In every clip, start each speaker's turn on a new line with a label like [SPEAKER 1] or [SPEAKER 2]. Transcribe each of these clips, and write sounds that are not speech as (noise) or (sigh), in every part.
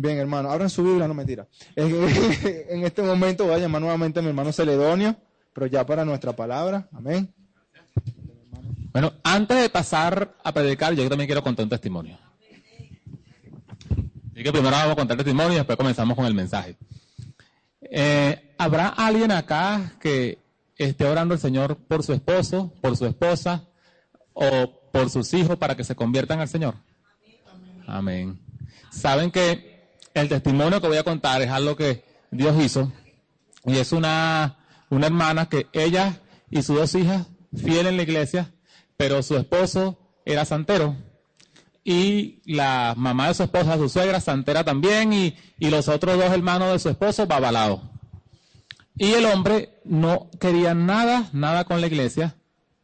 [SPEAKER 1] Bien, hermano, abran su Biblia, no mentira. En (laughs) este momento voy a llamar nuevamente a mi hermano Celedonio, pero ya para nuestra palabra. Amén.
[SPEAKER 2] Bueno, antes de pasar a predicar, yo también quiero contar un testimonio. Así que primero vamos a contar testimonio y después comenzamos con el mensaje. Eh, ¿Habrá alguien acá que esté orando al Señor por su esposo, por su esposa o por sus hijos para que se conviertan al Señor? Amén. Saben que el testimonio que voy a contar es algo que Dios hizo y es una, una hermana que ella y sus dos hijas, fiel en la iglesia, pero su esposo era santero y la mamá de su esposa, su suegra, santera también, y, y los otros dos hermanos de su esposo, babalados. Y el hombre no quería nada, nada con la iglesia,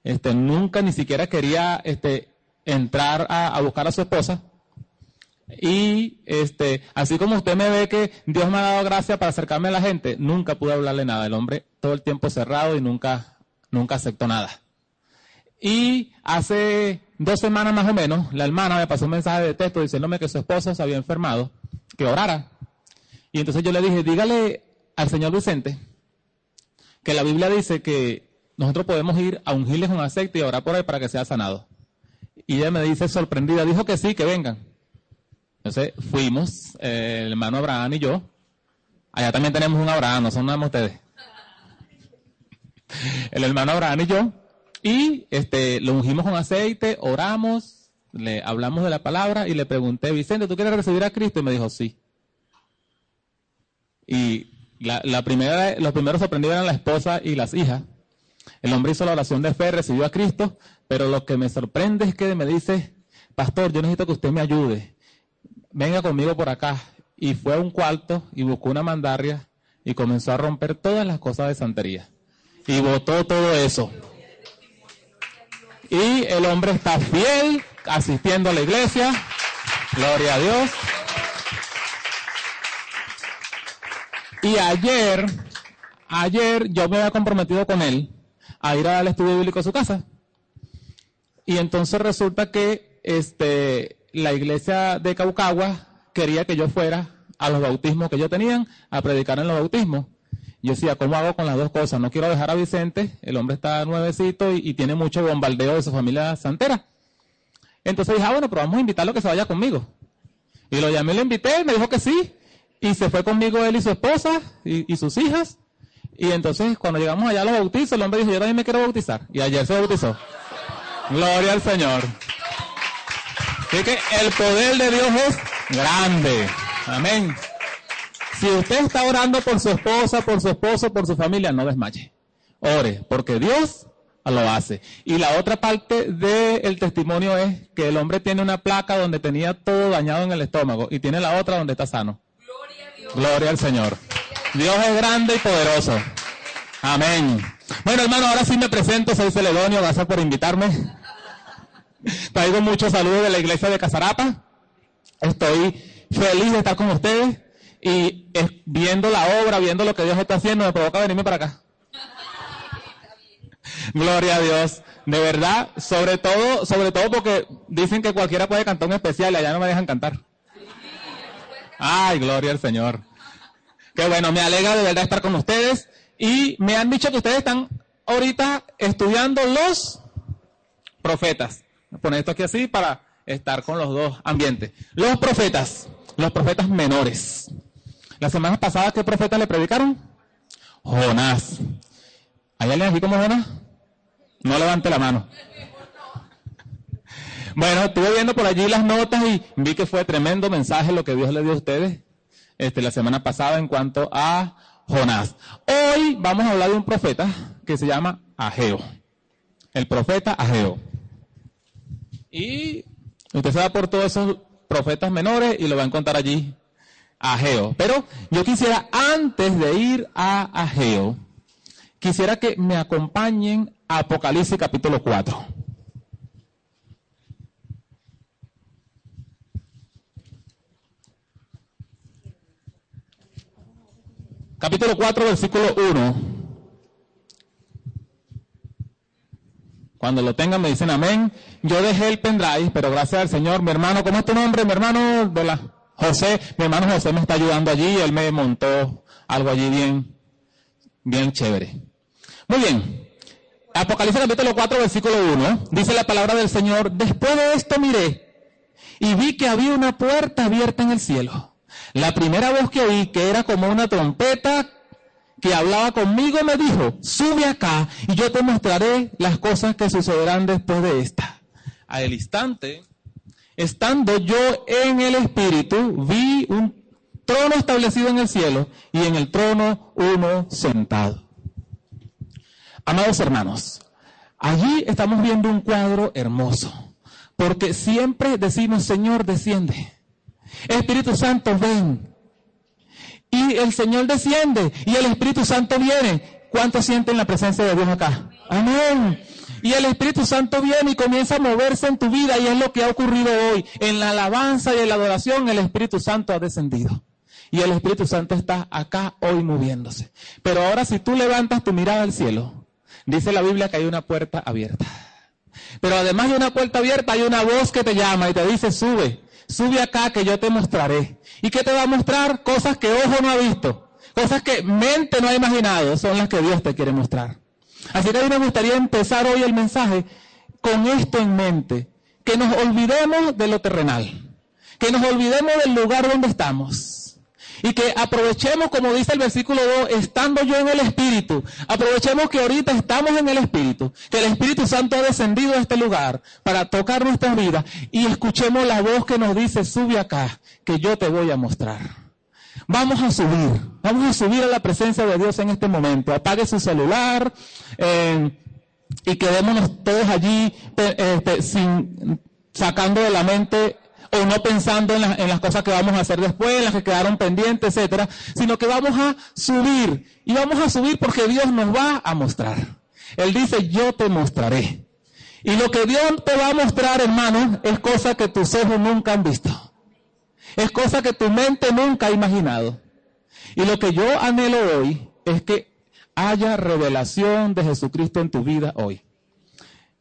[SPEAKER 2] este, nunca ni siquiera quería este, entrar a, a buscar a su esposa. Y este, así como usted me ve que Dios me ha dado gracia para acercarme a la gente, nunca pude hablarle nada. El hombre todo el tiempo cerrado y nunca, nunca aceptó nada. Y hace dos semanas más o menos, la hermana me pasó un mensaje de texto diciéndome que su esposo se había enfermado, que orara. Y entonces yo le dije, dígale al señor Vicente que la Biblia dice que nosotros podemos ir a ungirle con aceite y orar por él para que sea sanado. Y ella me dice sorprendida, dijo que sí, que vengan. Entonces fuimos, eh, el hermano Abraham y yo. Allá también tenemos un Abraham, no son nada más ustedes. El hermano Abraham y yo y este, lo ungimos con aceite, oramos, le hablamos de la palabra y le pregunté, Vicente, ¿tú quieres recibir a Cristo? Y me dijo, sí. Y la, primera, los primeros sorprendidos eran la esposa y las hijas. El hombre hizo la oración de fe, recibió a Cristo, pero lo que me sorprende es que me dice, pastor, yo necesito que usted me ayude. Venga conmigo por acá. Y fue a un cuarto y buscó una mandarria y comenzó a romper todas las cosas de santería. Y botó todo eso y el hombre está fiel, asistiendo a la iglesia. Gloria a Dios. Y ayer, ayer yo me había comprometido con él a ir al estudio bíblico a su casa. Y entonces resulta que este, la iglesia de Caucagua quería que yo fuera a los bautismos que ellos tenían, a predicar en los bautismos. Yo decía, ¿cómo hago con las dos cosas? No quiero dejar a Vicente, el hombre está nuevecito y, tiene mucho bombardeo de su familia santera. Entonces dije, ah, bueno, pero vamos a invitarlo a que se vaya conmigo. Y lo llamé, lo invité, me dijo que sí. Y se fue conmigo él y su esposa y, sus hijas. Y entonces cuando llegamos allá a los bautizos, el hombre dijo, yo también me quiero bautizar. Y ayer se bautizó. Gloria al Señor. Así que el poder de Dios es grande. Amén. Si usted está orando por su esposa, por su esposo, por su familia, no desmaye. Ore, porque Dios lo hace. Y la otra parte del testimonio es que el hombre tiene una placa donde tenía todo dañado en el estómago y tiene la otra donde está sano. Gloria, a Dios. Gloria al Señor. Dios es grande y poderoso. Amén. Bueno, hermano, ahora sí me presento, soy Celedonio, gracias por invitarme. Traigo muchos saludos de la iglesia de Casarapa. Estoy feliz de estar con ustedes y viendo la obra, viendo lo que Dios está haciendo, me provoca venirme para acá. Gloria a Dios. De verdad, sobre todo, sobre todo porque dicen que cualquiera puede cantar un especial y allá no me dejan cantar. Ay, gloria al Señor. Qué bueno, me alegra de verdad estar con ustedes. Y me han dicho que ustedes están ahorita estudiando los profetas. Poner esto aquí así para estar con los dos ambientes. Los profetas, los profetas menores. La semana pasada, ¿qué profeta le predicaron? Jonás. ¿Hay alguien aquí como Jonás? No levante la mano. Bueno, estuve viendo por allí las notas y vi que fue tremendo mensaje lo que Dios le dio a ustedes este, la semana pasada en cuanto a Jonás. Hoy vamos a hablar de un profeta que se llama Ageo. El profeta Ageo. Y usted se va por todos esos profetas menores y lo va a encontrar allí Ageo. Pero yo quisiera, antes de ir a Ageo, quisiera que me acompañen a Apocalipsis capítulo 4. Capítulo 4, versículo 1. Cuando lo tengan me dicen amén. Yo dejé el pendrive, pero gracias al Señor, mi hermano, ¿cómo es tu nombre, mi hermano? De José, mi hermano José me está ayudando allí, él me montó algo allí bien, bien chévere. Muy bien. Apocalipsis capítulo 4, versículo 1, dice la palabra del Señor, después de esto miré y vi que había una puerta abierta en el cielo. La primera voz que oí, que era como una trompeta que hablaba conmigo, me dijo, sube acá y yo te mostraré las cosas que sucederán después de esta. Al instante, estando yo en el Espíritu, vi un trono establecido en el cielo y en el trono uno sentado. Amados hermanos, allí estamos viendo un cuadro hermoso, porque siempre decimos, Señor, desciende. Espíritu Santo, ven. Y el Señor desciende y el Espíritu Santo viene. ¿Cuántos sienten la presencia de Dios acá? Amén. Y el Espíritu Santo viene y comienza a moverse en tu vida y es lo que ha ocurrido hoy. En la alabanza y en la adoración el Espíritu Santo ha descendido. Y el Espíritu Santo está acá hoy moviéndose. Pero ahora si tú levantas tu mirada al cielo, dice la Biblia que hay una puerta abierta. Pero además de una puerta abierta hay una voz que te llama y te dice, sube, sube acá que yo te mostraré. ¿Y qué te va a mostrar? Cosas que ojo no ha visto, cosas que mente no ha imaginado, son las que Dios te quiere mostrar. Así que a mí me gustaría empezar hoy el mensaje con esto en mente, que nos olvidemos de lo terrenal, que nos olvidemos del lugar donde estamos. Y que aprovechemos, como dice el versículo 2, estando yo en el Espíritu, aprovechemos que ahorita estamos en el Espíritu, que el Espíritu Santo ha descendido a este lugar para tocar nuestras vidas y escuchemos la voz que nos dice, sube acá, que yo te voy a mostrar. Vamos a subir, vamos a subir a la presencia de Dios en este momento. Apague su celular eh, y quedémonos todos allí este, sin, sacando de la mente o no pensando en, las cosas que vamos a hacer después, en las que quedaron pendientes, etcétera, sino que vamos a subir y vamos a subir porque Dios nos va a mostrar. Él dice, yo te mostraré. Y lo que Dios te va a mostrar, hermano, es cosa que tus ojos nunca han visto. Es cosa que tu mente nunca ha imaginado. Y lo que yo anhelo hoy es que haya revelación de Jesucristo en tu vida hoy.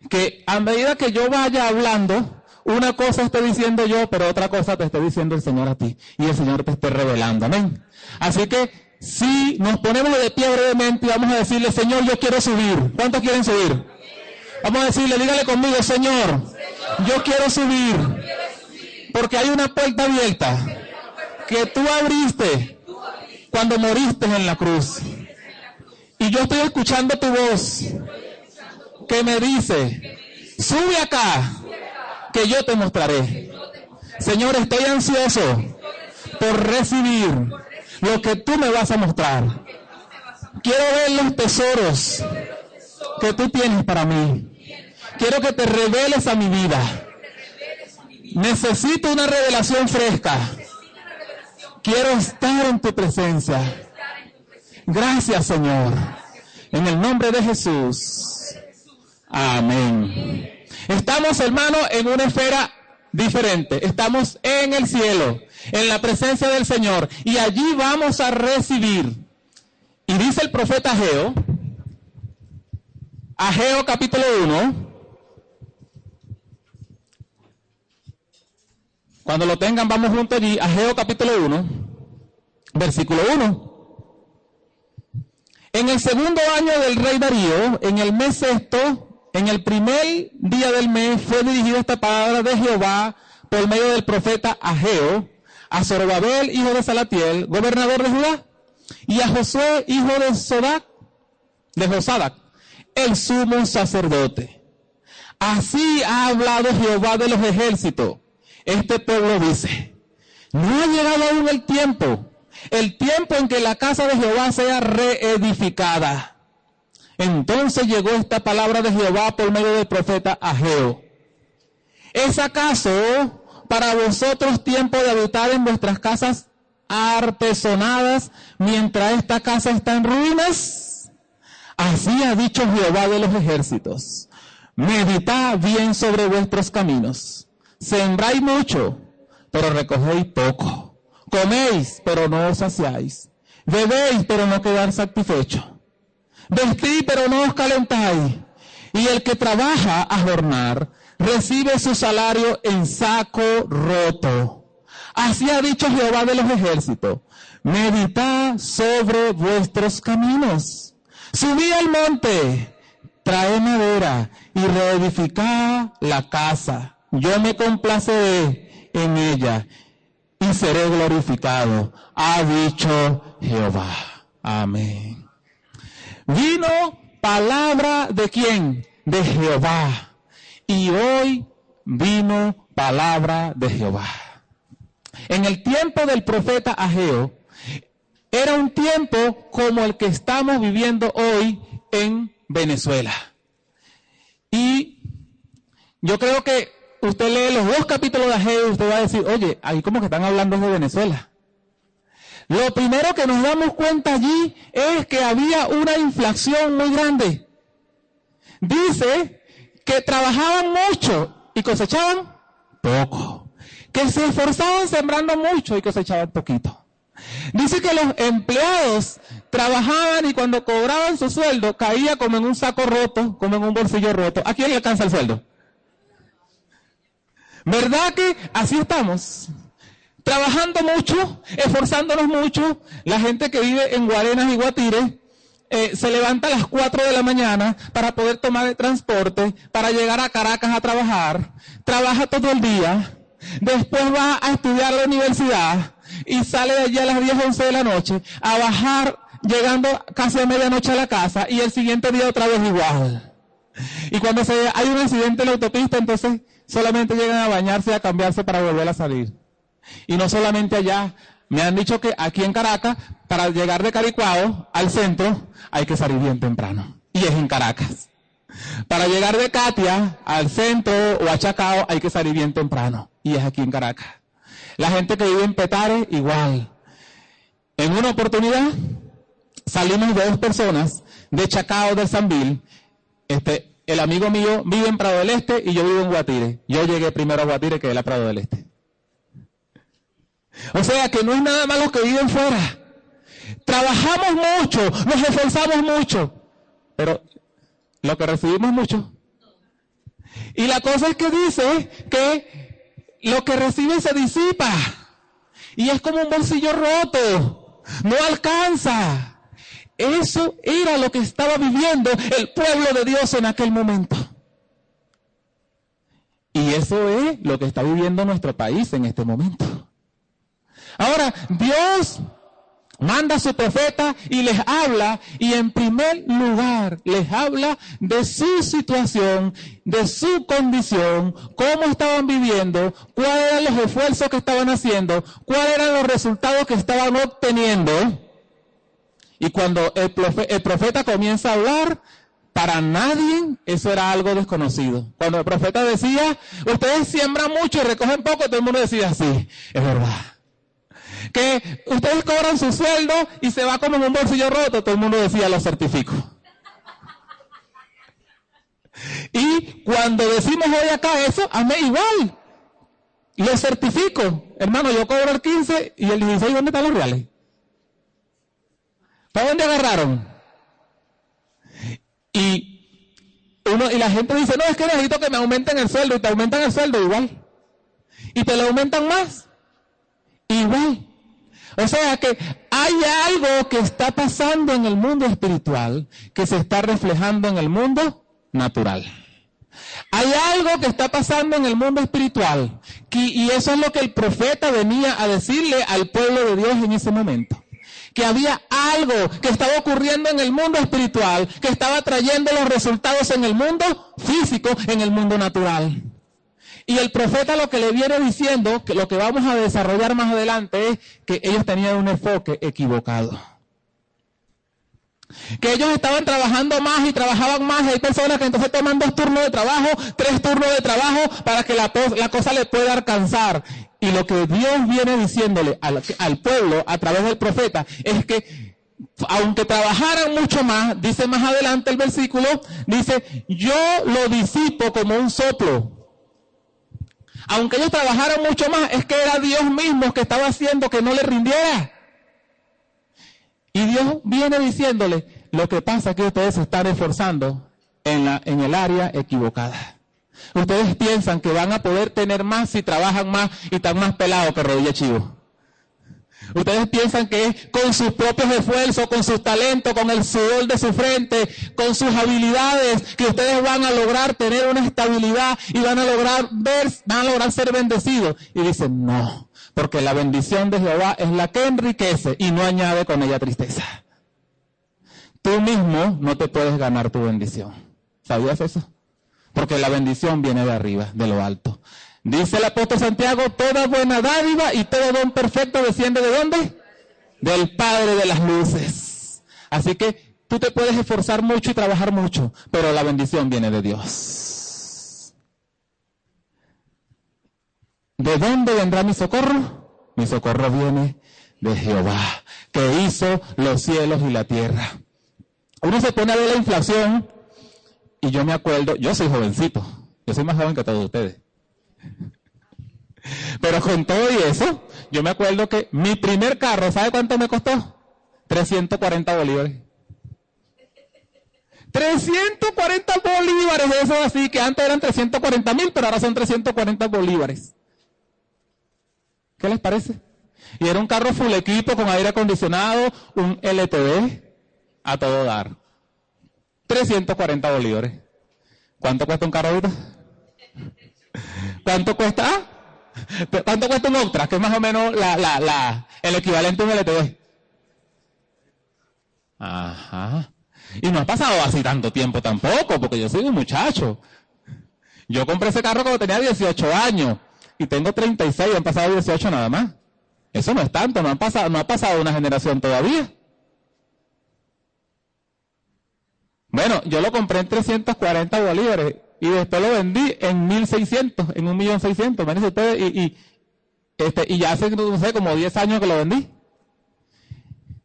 [SPEAKER 2] Que a medida que yo vaya hablando, una cosa esté diciendo yo, pero otra cosa te esté diciendo el Señor a ti. Y el Señor te esté revelando. Amén. Así que si nos ponemos de pie brevemente y vamos a decirle, Señor, yo quiero subir. ¿Cuántos quieren subir? Vamos a decirle, dígale conmigo, Señor, yo quiero subir porque hay una puerta abierta que tú abriste cuando moriste en la cruz. Y yo estoy escuchando tu voz que me dice, sube acá, que yo te mostraré. Señor, estoy ansioso por recibir lo que tú me vas a mostrar. Quiero ver los tesoros que tú tienes para mí. Quiero que te reveles a mi vida. Necesito una revelación fresca. Quiero estar en tu presencia. Gracias, Señor. En el nombre de Jesús. Amén. Estamos, hermanos, en una esfera diferente. Estamos en el cielo, en la presencia del Señor. Y allí vamos a recibir. Y dice el profeta Ageo, Ageo capítulo 1, Cuando lo tengan, vamos juntos allí, Ageo capítulo 1, versículo 1. En el segundo año del rey Darío, en el mes sexto, en el primer día del mes, fue dirigida esta palabra de Jehová por medio del profeta Ageo, a Zorobabel, hijo de Salatiel, gobernador de Judá, y a Josué, hijo de Sodac, de Josadac, el sumo sacerdote. Así ha hablado Jehová de los ejércitos este pueblo dice, no ha llegado aún el tiempo, el tiempo en que la casa de Jehová sea reedificada. Entonces llegó esta palabra de Jehová por medio del profeta Ageo. ¿Es acaso para vosotros tiempo de habitar en vuestras casas artesonadas mientras esta casa está en ruinas? Así ha dicho Jehová de los ejércitos. Meditad bien sobre vuestros caminos Sembráis mucho, pero recogéis poco. Coméis, pero no os saciáis. Bebéis, pero no quedar satisfechos. Vestís, pero no os calentáis. Y el que trabaja a jornar, recibe su salario en saco roto. Así ha dicho Jehová de los ejércitos. Meditad sobre vuestros caminos. Subí al monte, trae madera y reedificad la casa. Yo me complaceré en ella y seré glorificado. Ha dicho Jehová. Amén. Vino palabra de quién? De Jehová. Y hoy vino palabra de Jehová. En el tiempo del profeta Ageo, era un tiempo como el que estamos viviendo hoy en Venezuela. Y yo creo que usted lee los dos capítulos de Ageo y usted va a decir, oye, ahí como que están hablando de Venezuela. Lo primero que nos damos cuenta allí es que había una inflación muy grande. Dice que trabajaban mucho y cosechaban poco. Que se esforzaban sembrando mucho y cosechaban poquito. Dice que los empleados trabajaban y cuando cobraban su sueldo caía como en un saco roto, como en un bolsillo roto. ¿A quién le alcanza el sueldo? ¿Verdad que así estamos? Trabajando mucho, esforzándonos mucho. La gente que vive en Guarenas y Guatire eh, se levanta a las 4 de la mañana para poder tomar el transporte, para llegar a Caracas a trabajar. Trabaja todo el día. Después va a estudiar la universidad y sale de allí a las 10, 11 de la noche a bajar llegando casi a medianoche a la casa y el siguiente día otra vez igual. Y cuando se, hay un accidente en la autopista, entonces solamente llegan a bañarse y a cambiarse para volver a salir. Y no solamente allá, me han dicho que aquí en Caracas, para llegar de Caricuao al centro, hay que salir bien temprano. Y es en Caracas. Para llegar de Katia al centro o a Chacao, hay que salir bien temprano. Y es aquí en Caracas. La gente que vive en Petare, igual. En una oportunidad, salimos dos personas de Chacao de Sanville. Este, el amigo mío vive en Prado del Este y yo vivo en Guatire. Yo llegué primero a Guatire que él a Prado del Este. O sea que no es nada más los que viven fuera. Trabajamos mucho, nos esforzamos mucho, pero lo que recibimos mucho. Y la cosa es que dice que lo que recibe se disipa. Y es como un bolsillo roto. No alcanza. Eso era lo que estaba viviendo el pueblo de Dios en aquel momento. Y eso es lo que está viviendo nuestro país en este momento. Ahora, Dios manda a su profeta y les habla y en primer lugar les habla de su situación, de su condición, cómo estaban viviendo, cuáles eran los esfuerzos que estaban haciendo, cuáles eran los resultados que estaban obteniendo. Y cuando el profeta, el profeta comienza a hablar, para nadie eso era algo desconocido. Cuando el profeta decía, ustedes siembran mucho y recogen poco, todo el mundo decía, sí, es verdad que ustedes cobran su sueldo y se va como en un bolsillo roto, todo el mundo decía, lo certifico. Y cuando decimos hoy acá eso, mí igual. Lo certifico. Hermano, yo cobro el 15 y el 16, ¿dónde están los reales? ¿Para dónde agarraron? Y, uno, y la gente dice, no, es que necesito que me aumenten el sueldo y te aumentan el sueldo igual. Y te lo aumentan más. Igual. O sea que hay algo que está pasando en el mundo espiritual que se está reflejando en el mundo natural. Hay algo que está pasando en el mundo espiritual y eso es lo que el profeta venía a decirle al pueblo de Dios en ese momento. Que había algo que estaba ocurriendo en el mundo espiritual que estaba trayendo los resultados en el mundo físico, en el mundo natural. Y el profeta lo que le viene diciendo, que lo que vamos a desarrollar más adelante es que ellos tenían un enfoque equivocado. Que ellos estaban trabajando más y trabajaban más. Hay personas que entonces toman dos turnos de trabajo, tres turnos de trabajo para que la, la cosa le pueda alcanzar. Y lo que Dios viene diciéndole al, al pueblo a través del profeta es que aunque trabajaran mucho más, dice más adelante el versículo, dice, yo lo disipo como un soplo aunque ellos trabajaran mucho más, es que era Dios mismo que estaba haciendo que no le rindiera. Y Dios viene diciéndole, lo que pasa es que ustedes se están esforzando en, la, en el área equivocada. Ustedes piensan que van a poder tener más si trabajan más y están más pelados que rodilla chivo. Ustedes piensan que con sus propios esfuerzos, con sus talentos, con el sudor de su frente, con sus habilidades, que ustedes van a lograr tener una estabilidad y van a lograr ver, van a lograr ser bendecidos. Y dicen, no, porque la bendición de Jehová es la que enriquece y no añade con ella tristeza. Tú mismo no te puedes ganar tu bendición. ¿Sabías eso? Porque la bendición viene de arriba, de lo alto. Dice el apóstol Santiago, toda buena dádiva y todo don perfecto desciende de dónde? Del Padre de las luces. Así que tú te puedes esforzar mucho y trabajar mucho, pero la bendición viene de Dios. ¿De dónde vendrá mi socorro? Mi socorro viene de Jehová, que hizo los cielos y la tierra. Uno se pone a ver la inflación y yo me acuerdo, yo soy jovencito, yo soy más joven que todos ustedes. Pero con todo y eso, yo me acuerdo que mi primer carro, ¿sabe cuánto me costó? 340 bolívares. 340 bolívares, eso así, que antes eran 340 mil, pero ahora son 340 bolívares. ¿Qué les parece? Y era un carro full equipo con aire acondicionado, un LTD, a todo dar. 340 bolívares. ¿Cuánto cuesta un carro ahorita? ¿Cuánto cuesta? ¿Cuánto cuesta un Octra? Que es más o menos la, la, la, el equivalente a un LTV. Ajá. Y no ha pasado así tanto tiempo tampoco, porque yo soy un muchacho. Yo compré ese carro cuando tenía 18 años y tengo 36 y han pasado 18 nada más. Eso no es tanto, no, han pasado, no ha pasado una generación todavía. Bueno, yo lo compré en 340 bolívares y después lo vendí en 1600, en 1.600.000, imagínense ustedes, y, y, este, y ya hace, como 10 años que lo vendí.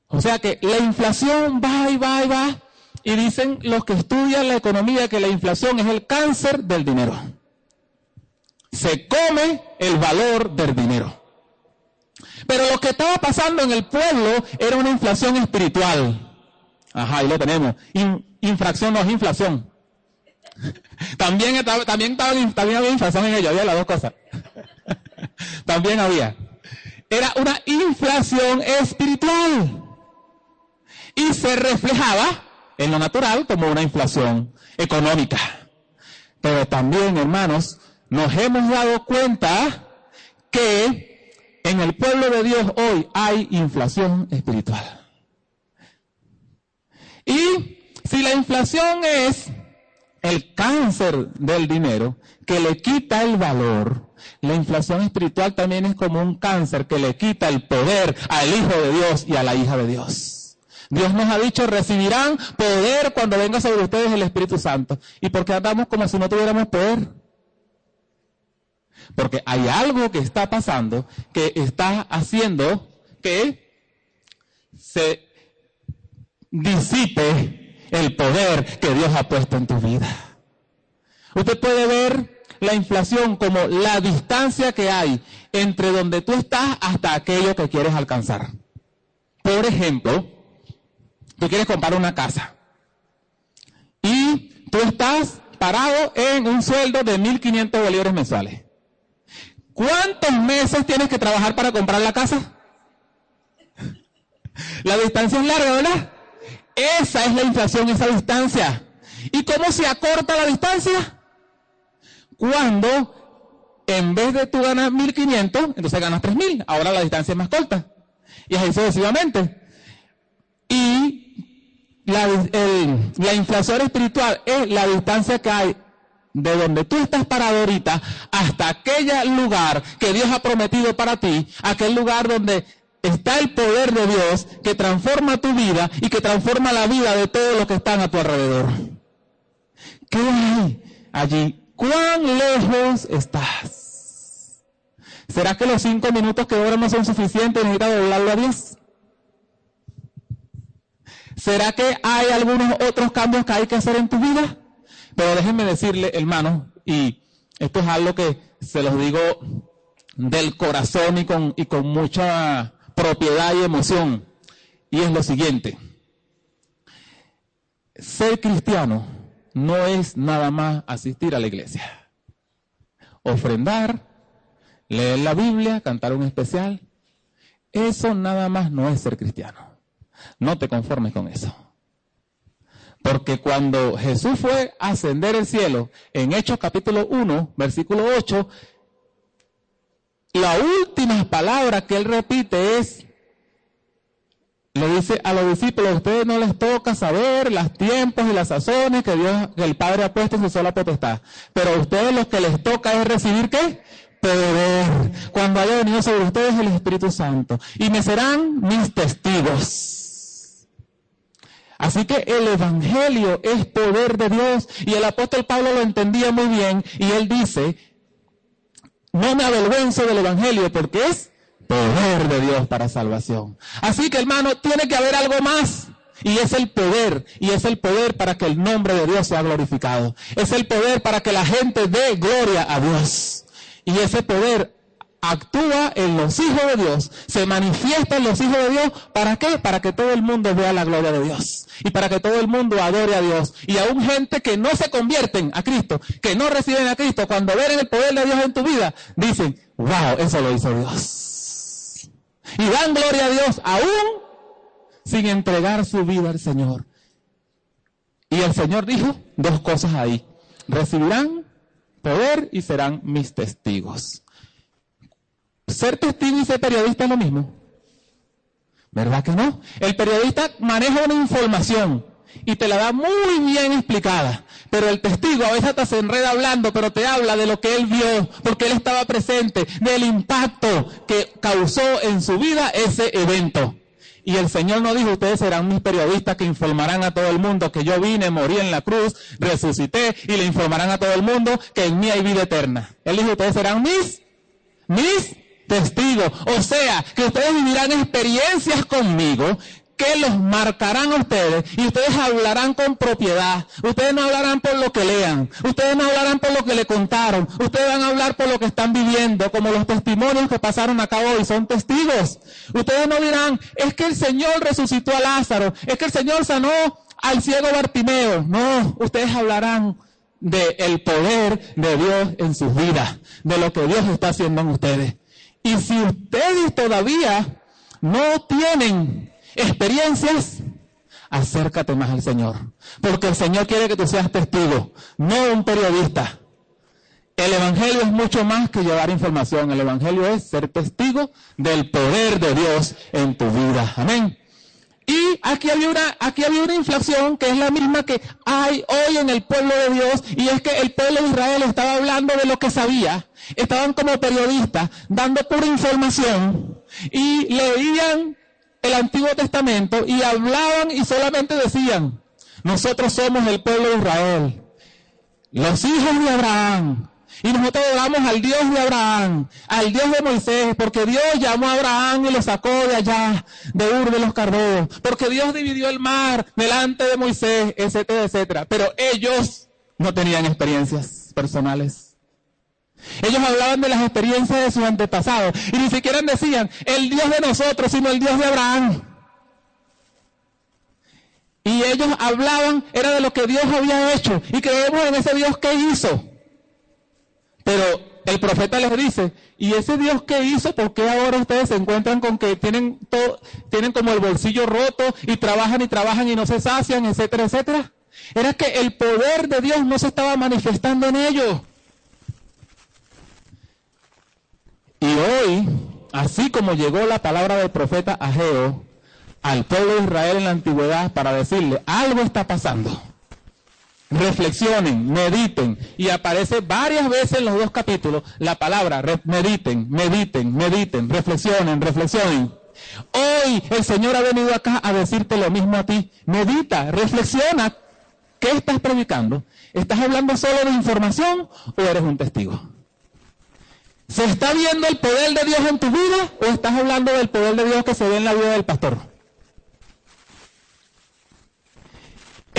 [SPEAKER 2] O sea que la inflación va y va y va, y dicen los que estudian la economía que la inflación es el cáncer del dinero. Se come el valor del dinero. Pero lo que estaba pasando en el pueblo era una inflación espiritual. Ajá, ahí lo tenemos. infracción no es inflación. (laughs) También, estaba, también, también había inflación en ello, había las dos cosas. (laughs) también había. Era una inflación espiritual. Y se reflejaba en lo natural como una inflación económica. Pero también, hermanos, nos hemos dado cuenta que en el pueblo de Dios hoy hay inflación espiritual. Y si la inflación es el cáncer del dinero que le quita el valor. La inflación espiritual también es como un cáncer que le quita el poder al Hijo de Dios y a la hija de Dios. Dios nos ha dicho, recibirán poder cuando venga sobre ustedes el Espíritu Santo. ¿Y por qué andamos como si no tuviéramos poder? Porque hay algo que está pasando que está haciendo que se disipe el poder que Dios ha puesto en tu vida. Usted puede ver la inflación como la distancia que hay entre donde tú estás hasta aquello que quieres alcanzar. Por ejemplo, tú quieres comprar una casa y tú estás parado en un sueldo de 1.500 bolívares mensuales. ¿Cuántos meses tienes que trabajar para comprar la casa? (laughs) La distancia es larga, ¿verdad? Esa es la inflación, esa distancia. ¿Y cómo se acorta la distancia? Cuando en vez de tú ganar 1500, entonces ganas 3000. Ahora la distancia es más corta. Y así sucesivamente. Y la, la inflación espiritual es la distancia que hay de donde tú estás parado ahorita hasta aquel lugar que Dios ha prometido para ti, aquel lugar donde está el poder de Dios que transforma tu vida y que transforma la vida de todos los que están a tu alrededor. ¿Qué hay allí? ¿Cuán lejos estás? ¿Será que los cinco minutos que ahora no son suficientes necesitas doblarlo a Dios? ¿Será que hay algunos otros cambios que hay que hacer en tu vida? Pero déjenme decirle, hermano, y esto es algo que se los digo del corazón y con, y con mucha propiedad y emoción. Y es lo siguiente. Ser cristiano no es nada más asistir a la iglesia. ofrendar, leer la Biblia, cantar un especial. Eso nada más no es ser cristiano. No te conformes con eso. Porque cuando Jesús fue a ascender el cielo, en Hechos capítulo 1, versículo 8, la última palabra que él repite es, le dice a los discípulos, a ustedes no les toca saber los tiempos y las sazones que Dios, el Padre ha puesto en su sola potestad. Pero a ustedes lo que les toca es recibir qué? Poder. Cuando haya venido sobre ustedes el Espíritu Santo. Y me serán mis testigos. Así que el Evangelio es poder de Dios. Y el apóstol Pablo lo entendía muy bien. Y él dice, no me avergüenzo del Evangelio porque es poder de Dios para salvación. Así que hermano, tiene que haber algo más. Y es el poder, y es el poder para que el nombre de Dios sea glorificado. Es el poder para que la gente dé gloria a Dios. Y ese poder actúa en los hijos de Dios, se manifiesta en los hijos de Dios, ¿para qué? Para que todo el mundo vea la gloria de Dios y para que todo el mundo adore a Dios. Y aún gente que no se convierten a Cristo, que no reciben a Cristo, cuando ven el poder de Dios en tu vida, dicen, wow, eso lo hizo Dios. Y dan gloria a Dios aún sin entregar su vida al Señor. Y el Señor dijo dos cosas ahí. Recibirán poder y serán mis testigos. ¿Ser testigo y ser periodista es lo mismo? ¿Verdad que no? El periodista maneja una información y te la da muy bien explicada. Pero el testigo a veces te se enreda hablando, pero te habla de lo que él vio, porque él estaba presente, del impacto que causó en su vida ese evento. Y el Señor no dijo, ustedes serán mis periodistas que informarán a todo el mundo que yo vine, morí en la cruz, resucité y le informarán a todo el mundo que en mí hay vida eterna. Él dijo, ustedes serán mis, mis testigos. O sea, que ustedes vivirán experiencias conmigo que los marcarán a ustedes y ustedes hablarán con propiedad. Ustedes no hablarán por lo que lean. Ustedes no hablarán por lo que le contaron. Ustedes van a hablar por lo que están viviendo, como los testimonios que pasaron acá hoy son testigos. Ustedes no dirán, es que el Señor resucitó a Lázaro, es que el Señor sanó al ciego Bartimeo. No, ustedes hablarán del poder de Dios en sus vidas, de lo que Dios está haciendo en ustedes. Y si ustedes todavía no tienen experiencias, acércate más al Señor. Porque el Señor quiere que tú seas testigo, no un periodista. El Evangelio es mucho más que llevar información. El Evangelio es ser testigo del poder de Dios en tu vida. Amén. Y aquí había una, aquí había una inflación que es la misma que hay hoy en el pueblo de Dios, y es que el pueblo de Israel estaba hablando de lo que sabía, estaban como periodistas dando pura información. Y leían el Antiguo Testamento y hablaban y solamente decían, nosotros somos el pueblo de Israel, los hijos de Abraham, y nosotros vamos al Dios de Abraham, al Dios de Moisés, porque Dios llamó a Abraham y lo sacó de allá, de Ur de los Cardeos, porque Dios dividió el mar delante de Moisés, etcétera, etcétera. Pero ellos no tenían experiencias personales. Ellos hablaban de las experiencias de sus antepasados y ni siquiera decían el Dios de nosotros, sino el Dios de Abraham. Y ellos hablaban, era de lo que Dios había hecho y creemos en ese Dios que hizo. Pero el profeta les dice, ¿y ese Dios que hizo? ¿Por qué ahora ustedes se encuentran con que tienen todo, tienen como el bolsillo roto y trabajan y trabajan y no se sacian, etcétera, etcétera? Era que el poder de Dios no se estaba manifestando en ellos. Y hoy, así como llegó la palabra del profeta Ageo al pueblo de Israel en la antigüedad para decirle, algo está pasando reflexionen, mediten. Y aparece varias veces en los dos capítulos la palabra mediten, mediten, mediten, reflexionen, reflexionen. Hoy el Señor ha venido acá a decirte lo mismo a ti. Medita, reflexiona. ¿Qué estás predicando? ¿Estás hablando solo de información o eres un testigo? ¿Se está viendo el poder de Dios en tu vida o estás hablando del poder de Dios que se ve en la vida del pastor?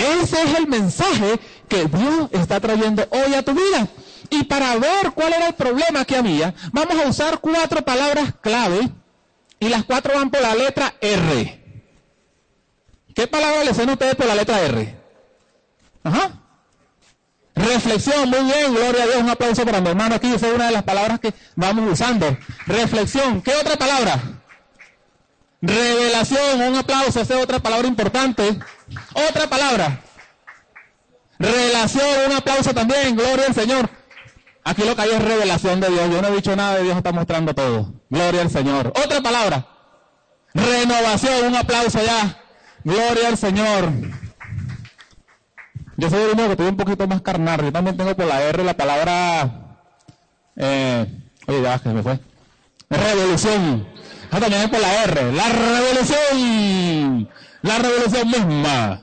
[SPEAKER 2] Ese es el mensaje que Dios está trayendo hoy a tu vida. Y para ver cuál era el problema que había, vamos a usar cuatro palabras clave y las cuatro van por la letra R. ¿Qué palabra le suena ustedes por la letra R? Ajá. Reflexión, muy bien, gloria a Dios, un aplauso para mi hermano aquí, esa es una de las palabras que vamos usando. Reflexión, ¿qué otra palabra? Revelación, un aplauso, esa es otra palabra importante. Otra palabra. Relación, un aplauso también, gloria al Señor. Aquí lo que hay es revelación de Dios. Yo no he dicho nada de Dios, está mostrando todo. Gloria al Señor. Otra palabra. Renovación, un aplauso ya. Gloria al Señor. Yo soy el único que estoy un poquito más carnal. Yo también tengo por la R la palabra. Eh, oye, me fue. Revolución. Por la R. La revolución. La revolución misma.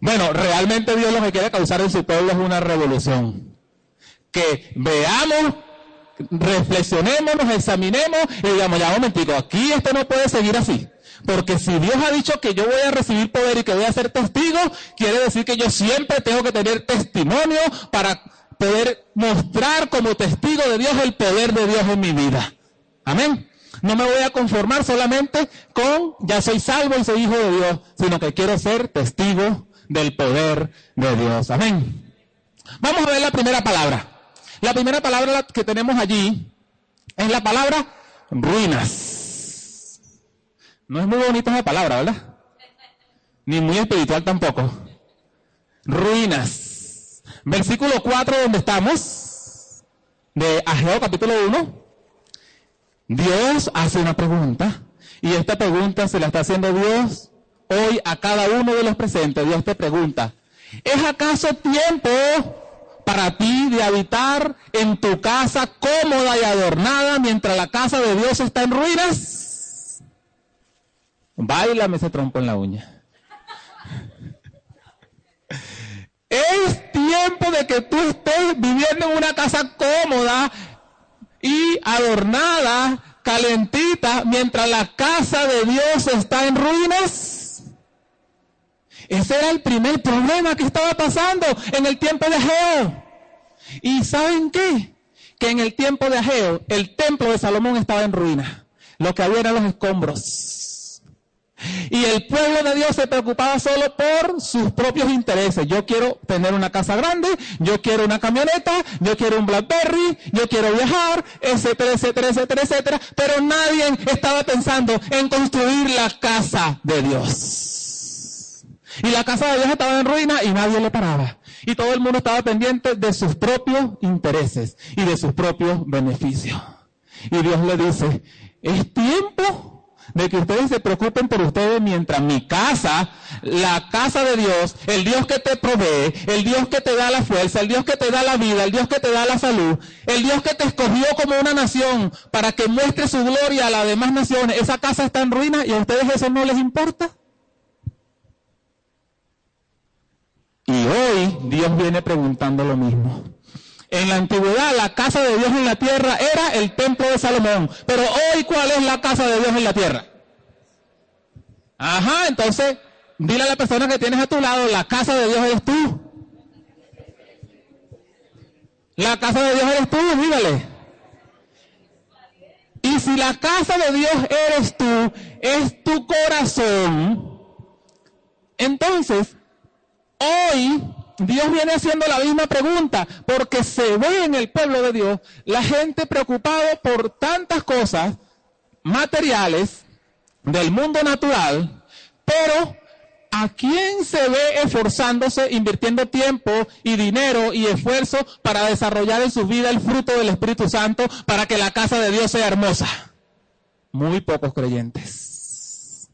[SPEAKER 2] Bueno, realmente Dios lo que quiere causar en su pueblo es una revolución. Que veamos, reflexionemos, nos examinemos y digamos, ya un momentico, aquí esto no puede seguir así. Porque si Dios ha dicho que yo voy a recibir poder y que voy a ser testigo, quiere decir que yo siempre tengo que tener testimonio para poder mostrar como testigo de Dios el poder de Dios en mi vida. Amén. No me voy a conformar solamente con ya soy salvo y soy hijo de Dios, sino que quiero ser testigo del poder de Dios. Amén. Vamos a ver la primera palabra. La primera palabra que tenemos allí es la palabra ruinas. No es muy bonita esa palabra, ¿verdad? Ni muy espiritual tampoco. Ruinas. Versículo 4 donde estamos, de Ageo capítulo 1. Dios hace una pregunta y esta pregunta se la está haciendo Dios hoy a cada uno de los presentes. Dios te pregunta, ¿es acaso tiempo para ti de habitar en tu casa cómoda y adornada mientras la casa de Dios está en ruinas? Bailame ese trompo en la uña. (laughs) Es tiempo de que tú estés viviendo en una casa cómoda y adornada, calentita, mientras la casa de Dios está en ruinas. Ese era el primer problema que estaba pasando en el tiempo de Ageo. ¿Y saben qué? Que en el tiempo de Ageo, el templo de Salomón estaba en ruina. Lo que había eran los escombros. Y el pueblo de Dios se preocupaba solo por sus propios intereses. Yo quiero tener una casa grande, yo quiero una camioneta, yo quiero un Blackberry, yo quiero viajar, etcétera, etcétera, etcétera, etcétera. Pero nadie estaba pensando en construir la casa de Dios. Y la casa de Dios estaba en ruina y nadie le paraba. Y todo el mundo estaba pendiente de sus propios intereses y de sus propios beneficios. Y Dios le dice, es tiempo de que ustedes se preocupen por ustedes mientras mi casa, la casa de Dios, el Dios que te provee, el Dios que te da la fuerza, el Dios que te da la vida, el Dios que te da la salud, el Dios que te escogió como una nación para que muestre su gloria a las demás naciones, esa casa está en ruina y a ustedes eso no les importa. Y hoy Dios viene preguntando lo mismo. En la antigüedad la casa de Dios en la tierra era el templo de Salomón. Pero hoy, ¿cuál es la casa de Dios en la tierra? Ajá, entonces, dile a la persona que tienes a tu lado, la casa de Dios eres tú. La casa de Dios eres tú, dígale. Y si la casa de Dios eres tú, es tu corazón, entonces, hoy Dios viene haciendo la misma pregunta, porque se ve en el pueblo de Dios la gente preocupada por tantas cosas materiales del mundo natural, pero ¿a quién se ve esforzándose, invirtiendo tiempo y dinero y esfuerzo para desarrollar en su vida el fruto del Espíritu Santo para que la casa de Dios sea hermosa? Muy pocos creyentes.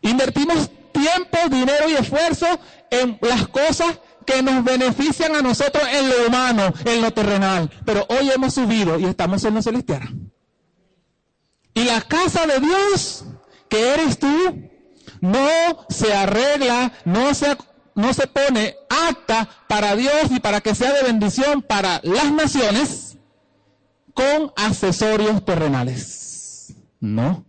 [SPEAKER 2] Invertimos tiempo, dinero y esfuerzo en las cosas que nos benefician a nosotros en lo humano, en lo terrenal. Pero hoy hemos subido y estamos en lo celestial. Y la casa de Dios, que eres tú, no se arregla, no se, no se pone apta para Dios y para que sea de bendición para las naciones con accesorios terrenales. No.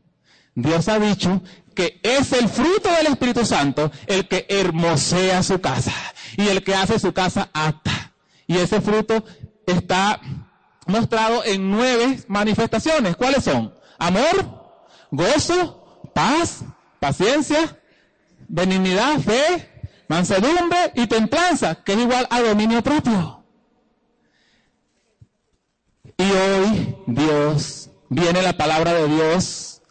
[SPEAKER 2] Dios ha dicho que es el fruto del Espíritu Santo el que hermosea su casa y el que hace su casa apta. Y ese fruto está mostrado en nueve manifestaciones. ¿Cuáles son? Amor, gozo, paz, paciencia, benignidad, fe, mansedumbre y templanza, que es igual a dominio propio. Y hoy Dios, viene la palabra de Dios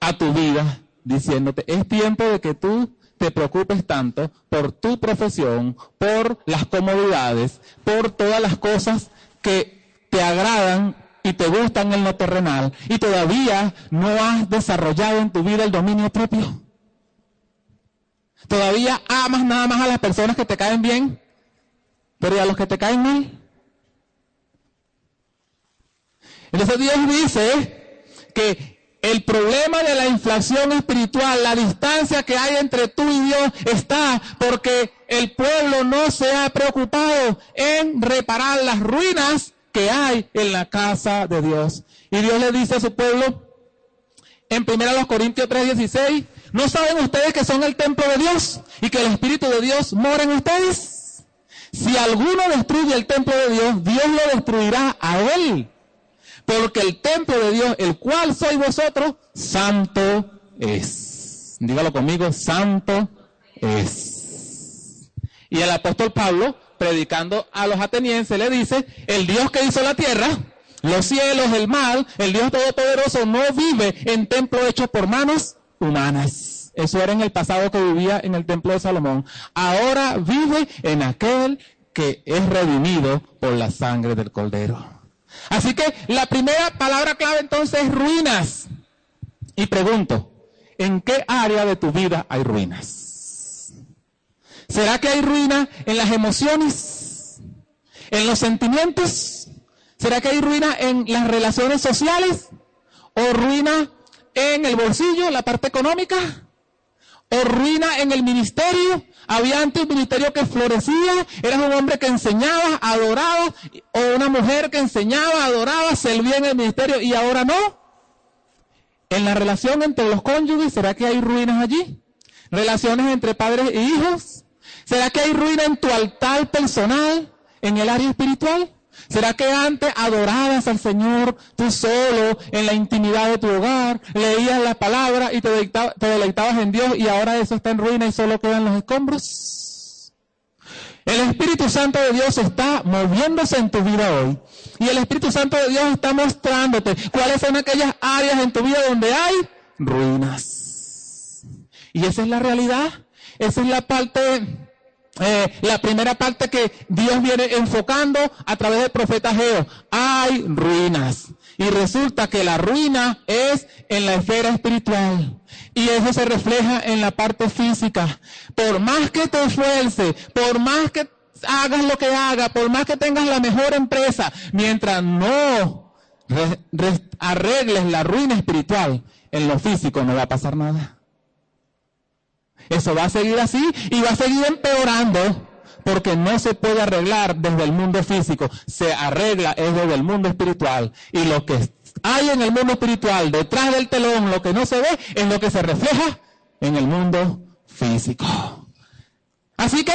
[SPEAKER 2] a tu vida diciéndote, es tiempo de que tú te preocupes tanto por tu profesión, por las comodidades, por todas las cosas que te agradan y te gustan en lo terrenal y todavía no has desarrollado en tu vida el dominio propio. Todavía amas nada más a las personas que te caen bien, pero ¿y a los que te caen mal? Entonces Dios dice que el problema de la inflación espiritual, la distancia que hay entre tú y Dios está porque el pueblo no se ha preocupado en reparar las ruinas que hay en la casa de Dios. Y Dios le dice a su pueblo en 1 Corintios 3:16, ¿no saben ustedes que son el templo de Dios y que el Espíritu de Dios mora en ustedes? Si alguno destruye el templo de Dios, Dios lo destruirá a él. Porque el templo de Dios, el cual sois vosotros, santo es. Dígalo conmigo, santo es. Y el apóstol Pablo predicando a los atenienses, le dice, el Dios que hizo la tierra, los cielos, el mar, el Dios Todopoderoso no vive en templo hecho por manos humanas. Eso era en el pasado que vivía en el templo de Salomón. Ahora vive en aquel que es redimido por la sangre del Cordero. Así que la primera palabra clave entonces es ruinas. Y pregunto, ¿en qué área de tu vida hay ruinas? ¿Será que hay ruina en las emociones? ¿En los sentimientos? ¿Será que hay ruina en las relaciones sociales? ¿O ruina en el bolsillo, la parte económica? ¿O ruina en el ministerio? Había antes un ministerio que florecía, eras un hombre que enseñaba, adoraba, o una mujer que enseñaba, adoraba, servía en el ministerio y ahora no. En la relación entre los cónyuges, ¿será que hay ruinas allí? Relaciones entre padres e hijos, ¿Será que hay ruina en tu altar personal, en el área espiritual? ¿Será que antes adorabas al Señor tú solo, en la intimidad de tu hogar, leías la palabra y te, deleitabas en Dios y ahora eso está en ruina y solo quedan los escombros? El Espíritu Santo de Dios está moviéndose en tu vida hoy. Y el Espíritu Santo de Dios está mostrándote cuáles son aquellas áreas en tu vida donde hay ruinas. Y esa es la realidad. Esa es la parte eh, la primera parte que Dios viene enfocando a través del profeta Geo. Hay ruinas. Y resulta que la ruina es en la esfera espiritual. Y eso se refleja en la parte física. Por más que te esfuerces, por más que hagas lo que hagas, por más que tengas la mejor empresa, mientras no arregles la ruina espiritual, en lo físico no va a pasar nada. Eso va a seguir así y va a seguir empeorando porque no se puede arreglar desde el mundo físico, se arregla desde el mundo espiritual. Y lo que hay en el mundo espiritual, detrás del telón, lo que no se ve, es lo que se refleja en el mundo físico. Así que,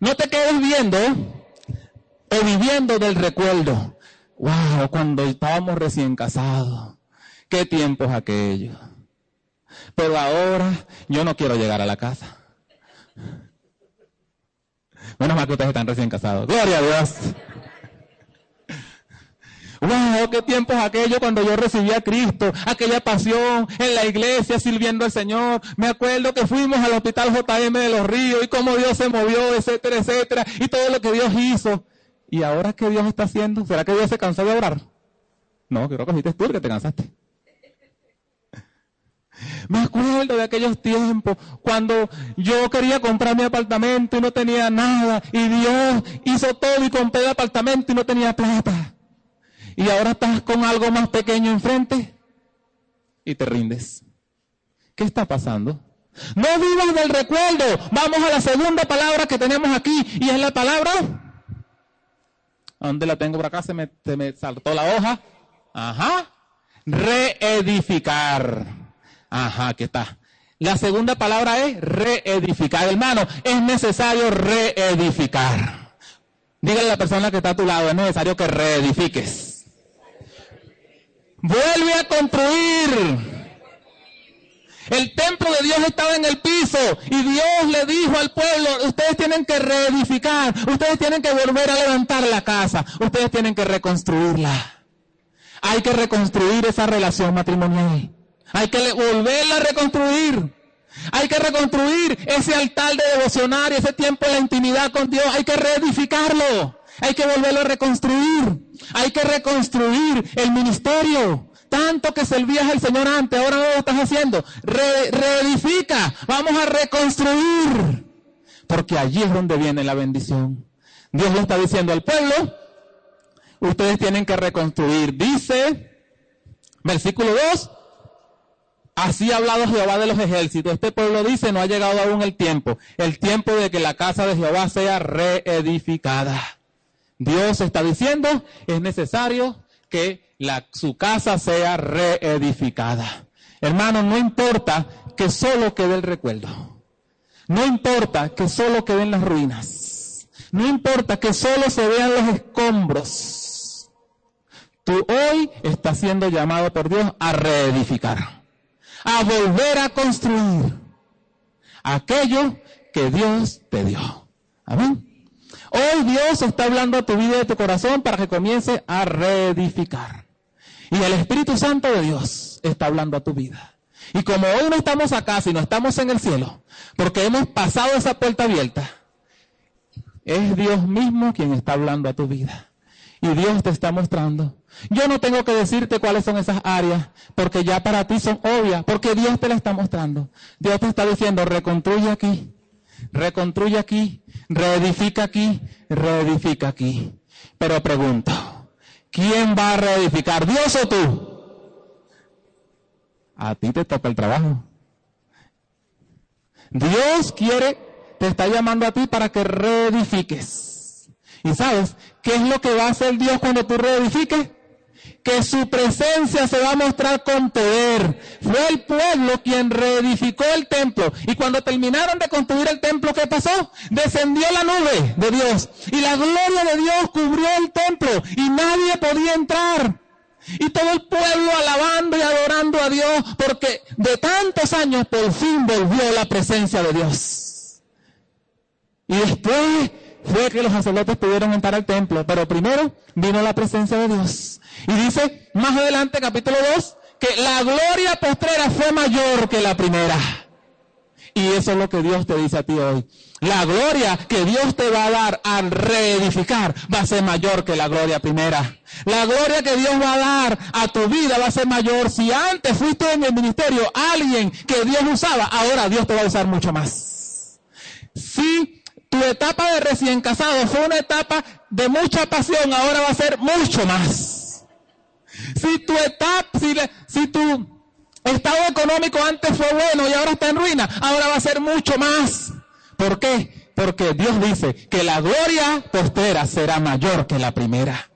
[SPEAKER 2] no te quedes viendo o viviendo del recuerdo. Wow, cuando estábamos recién casados. Qué tiempos aquellos. Pero ahora yo no quiero llegar a la casa. Menos mal que ustedes están recién casados. Gloria a Dios. Wow, qué tiempos aquellos cuando yo recibí a Cristo, aquella pasión en la iglesia sirviendo al Señor. Me acuerdo que fuimos al hospital JM de los Ríos y cómo Dios se movió, etcétera, etcétera, y todo lo que Dios hizo. ¿Y ahora qué Dios está haciendo? ¿Será que Dios se cansó de orar? No, creo que fuiste tú que te cansaste. Me acuerdo de aquellos tiempos cuando yo quería comprar mi apartamento y no tenía nada. Y Dios hizo todo y compré el apartamento y no tenía plata. Y ahora estás con algo más pequeño enfrente y te rindes. ¿Qué está pasando? No vivas del recuerdo. Vamos a la segunda palabra que tenemos aquí y es la palabra. ¿Dónde la tengo por acá? Se me, se me saltó la hoja. Ajá. Reedificar. Ajá, ¿qué está. La segunda palabra es reedificar. Hermano, es necesario reedificar. Dígale a la persona que está a tu lado, es necesario que reedifiques. Vuelve a construir. El templo de Dios estaba en el piso y Dios le dijo al pueblo, ustedes tienen que reedificar, ustedes tienen que volver a levantar la casa, ustedes tienen que reconstruirla. Hay que reconstruir esa relación matrimonial. Hay que volverla a reconstruir. Hay que reconstruir ese altar de devocionario, ese tiempo de la intimidad con Dios. Hay que reedificarlo. Hay que volverlo a reconstruir. Hay que reconstruir el ministerio. Tanto que servías al Señor antes, ahora no lo estás haciendo. reedifica. Vamos a reconstruir. Porque allí es donde viene la bendición. Dios le está diciendo al pueblo, ustedes tienen que reconstruir. Dice, versículo 2, Así ha hablado Jehová de los ejércitos. Este pueblo dice, no ha llegado aún el tiempo, el tiempo de que la casa de Jehová sea reedificada. Dios está diciendo, es necesario que la, su casa sea reedificada. Hermano, no importa que solo quede el recuerdo. No importa que solo queden las ruinas. No importa que solo se vean los escombros. Tú hoy estás siendo llamado por Dios a reedificar a volver a construir aquello que Dios te dio. Amén. Hoy Dios está hablando a tu vida y a tu corazón para que comience a reedificar. Y el Espíritu Santo de Dios está hablando a tu vida. Y como hoy no estamos acá, sino estamos en el cielo, porque hemos pasado esa puerta abierta, es Dios mismo quien está hablando a tu vida. Y Dios te está mostrando yo no tengo que decirte cuáles son esas áreas, porque ya para ti son obvias, porque Dios te las está mostrando. Dios te está diciendo, reconstruye aquí, reconstruye aquí, reedifica aquí, reedifica aquí. Pero pregunto, ¿quién va a reedificar, Dios o tú? A ti te toca el trabajo. Dios quiere, te está llamando a ti para que reedifiques. ¿Y sabes qué es lo que va a hacer Dios cuando tú reedifiques? Que su presencia se va a mostrar con poder. Fue el pueblo quien reedificó el templo. Y cuando terminaron de construir el templo, ¿qué pasó? Descendió la nube de Dios. Y la gloria de Dios cubrió el templo. Y nadie podía entrar. Y todo el pueblo alabando y adorando a Dios porque de tantos años por fin volvió la presencia de Dios. Y después fue que los sacerdotes pudieron entrar al templo, pero primero vino la presencia de Dios. Y dice más adelante, capítulo 2, que la gloria postrera fue mayor que la primera. Y eso es lo que Dios te dice a ti hoy. La gloria que Dios te va a dar al reedificar va a ser mayor que la gloria primera. La gloria que Dios va a dar a tu vida va a ser mayor. Si antes fuiste en el ministerio alguien que Dios usaba, ahora Dios te va a usar mucho más. Si tu etapa de recién casado fue una etapa de mucha pasión, ahora va a ser mucho más. Si tu etapa, si, si tu estado económico antes fue bueno y ahora está en ruina, ahora va a ser mucho más. ¿Por qué? Porque Dios dice que la gloria postera será mayor que la primera.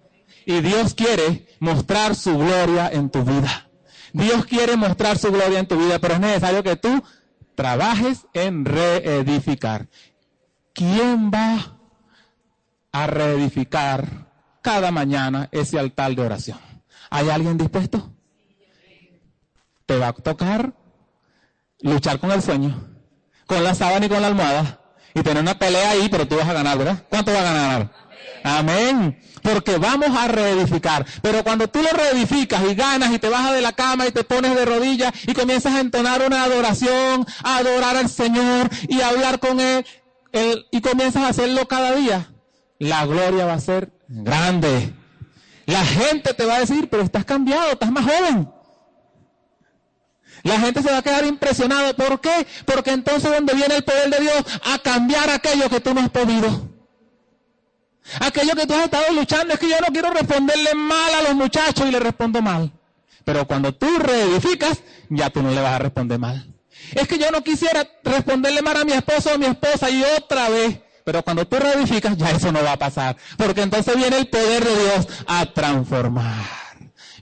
[SPEAKER 2] Y Dios quiere mostrar su gloria en tu vida. Dios quiere mostrar su gloria en tu vida, pero es necesario que tú trabajes en reedificar. ¿quién va a reedificar cada mañana ese altar de oración? ¿Hay alguien dispuesto? Te va a tocar luchar con el sueño, con la sábana y con la almohada, y tener una pelea ahí, pero tú vas a ganar, ¿verdad? ¿Cuánto vas a ganar? Amén. Porque vamos a reedificar. Pero cuando tú lo reedificas y ganas y te bajas de la cama y te pones de rodillas y comienzas a entonar una adoración, a adorar al Señor y a hablar con Él, y comienzas a hacerlo cada día, la gloria va a ser grande. La gente te va a decir, pero estás cambiado, estás más joven. La gente se va a quedar impresionada. ¿Por qué? Porque entonces donde viene el poder de Dios a cambiar aquello que tú no has podido. Aquello que tú has estado luchando es que yo no quiero responderle mal a los muchachos y le respondo mal. Pero cuando tú reedificas, ya tú no le vas a responder mal. Es que yo no quisiera responderle mal a mi esposo o a mi esposa y otra vez. Pero cuando tú reedificas, ya eso no va a pasar. Porque entonces viene el poder de Dios a transformar.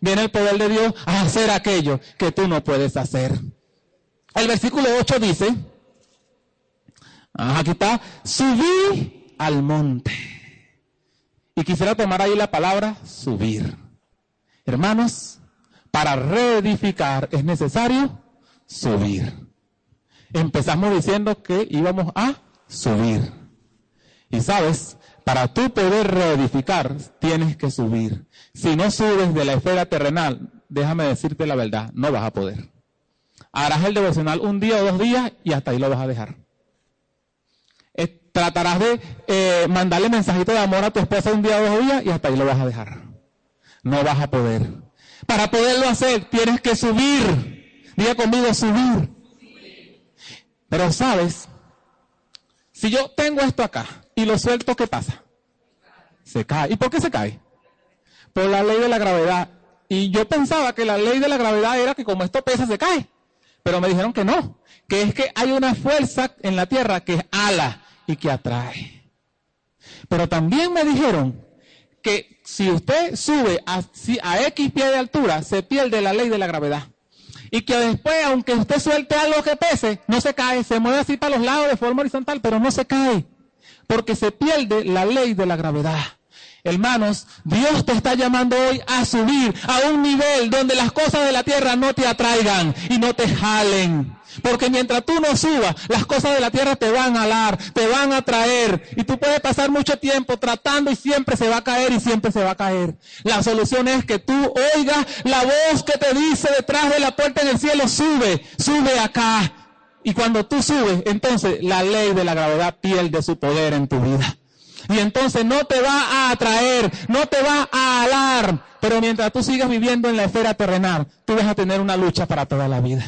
[SPEAKER 2] Viene el poder de Dios a hacer aquello que tú no puedes hacer. El versículo 8 dice, aquí está, subí al monte. Y quisiera tomar ahí la palabra subir. Hermanos, para reedificar es necesario subir. Empezamos diciendo que íbamos a subir. Y sabes, para tú poder reedificar, tienes que subir. Si no subes de la esfera terrenal, déjame decirte la verdad, no vas a poder. Harás el devocional un día o dos días y hasta ahí lo vas a dejar. Eh, tratarás de eh, mandarle mensajito de amor a tu esposa un día o dos días y hasta ahí lo vas a dejar. No vas a poder. Para poderlo hacer, tienes que subir. Diga conmigo, subir. Pero sabes, si yo tengo esto acá y lo suelto, ¿qué pasa? Se cae. ¿Y por qué se cae? Por la ley de la gravedad. Y yo pensaba que la ley de la gravedad era que como esto pesa, se cae. Pero me dijeron que no, que es que hay una fuerza en la tierra que es ala y que atrae. Pero también me dijeron que si usted sube a, a X pie de altura, se pierde la ley de la gravedad. Y que después, aunque usted suelte algo que pese, no se cae, se mueve así para los lados de forma horizontal, pero no se cae. Porque se pierde la ley de la gravedad. Hermanos, Dios te está llamando hoy a subir a un nivel donde las cosas de la tierra no te atraigan y no te jalen. Porque mientras tú no subas, las cosas de la tierra te van a alar, te van a traer. Y tú puedes pasar mucho tiempo tratando y siempre se va a caer y siempre se va a caer. La solución es que tú oigas la voz que te dice detrás de la puerta en el cielo, sube, sube acá. Y cuando tú subes, entonces la ley de la gravedad pierde su poder en tu vida. Y entonces no te va a atraer, no te va a alar. Pero mientras tú sigas viviendo en la esfera terrenal, tú vas a tener una lucha para toda la vida.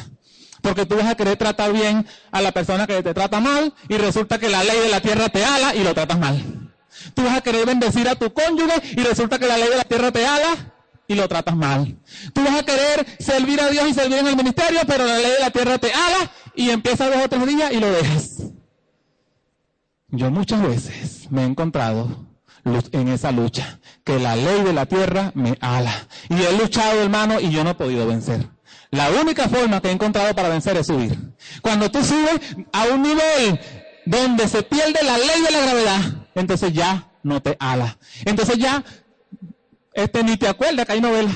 [SPEAKER 2] Porque tú vas a querer tratar bien a la persona que te trata mal y resulta que la ley de la tierra te ala y lo tratas mal. Tú vas a querer bendecir a tu cónyuge y resulta que la ley de la tierra te ala y lo tratas mal. Tú vas a querer servir a Dios y servir en el ministerio, pero la ley de la tierra te ala y empieza dos o tres días y lo dejas. Yo muchas veces me he encontrado en esa lucha, que la ley de la tierra me ala. Y he luchado, hermano, y yo no he podido vencer. La única forma que he encontrado para vencer es subir. Cuando tú subes a un nivel donde se pierde la ley de la gravedad, entonces ya no te ala. Entonces ya, este ni te acuerdas que hay novela.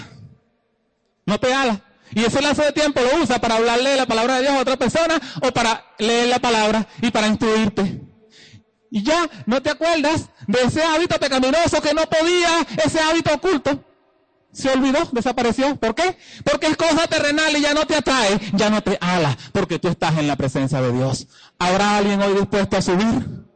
[SPEAKER 2] No te ala. Y ese lazo de tiempo lo usa para hablarle la palabra de Dios a otra persona o para leer la palabra y para instruirte. Y ya no te acuerdas de ese hábito pecaminoso que no podía, ese hábito oculto. Se olvidó, desapareció. ¿Por qué? Porque es cosa terrenal y ya no te atrae, ya no te ala, porque tú estás en la presencia de Dios. ¿Habrá alguien hoy dispuesto a subir?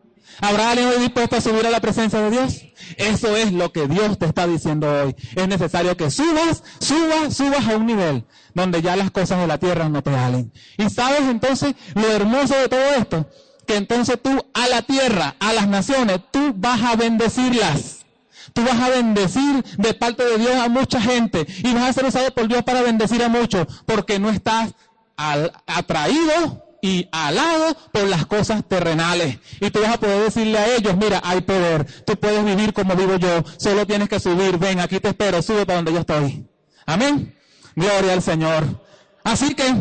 [SPEAKER 2] ¿Habrá alguien hoy dispuesto a subir a la presencia de Dios? Eso es lo que Dios te está diciendo hoy. Es necesario que subas, subas, subas a un nivel donde ya las cosas de la tierra no te alen. Y sabes entonces lo hermoso de todo esto, que entonces tú a la tierra, a las naciones, tú vas a bendecirlas. Tú vas a bendecir de parte de Dios a mucha gente y vas a ser usado por Dios para bendecir a muchos porque no estás atraído y alado por las cosas terrenales. Y tú vas a poder decirle a ellos, mira, hay poder, tú puedes vivir como vivo yo, solo tienes que subir, ven, aquí te espero, sube para donde yo estoy. Amén. Gloria al Señor. Así que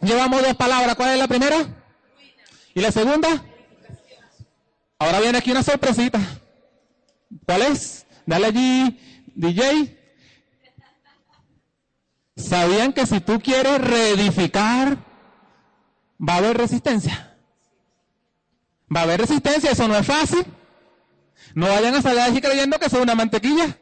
[SPEAKER 2] llevamos dos palabras. ¿Cuál es la primera? ¿Y la segunda? Ahora viene aquí una sorpresita. ¿Cuál es? Dale allí, DJ. ¿Sabían que si tú quieres reedificar, va a haber resistencia? Va a haber resistencia, eso no es fácil. No vayan a salir allí creyendo que eso es una mantequilla.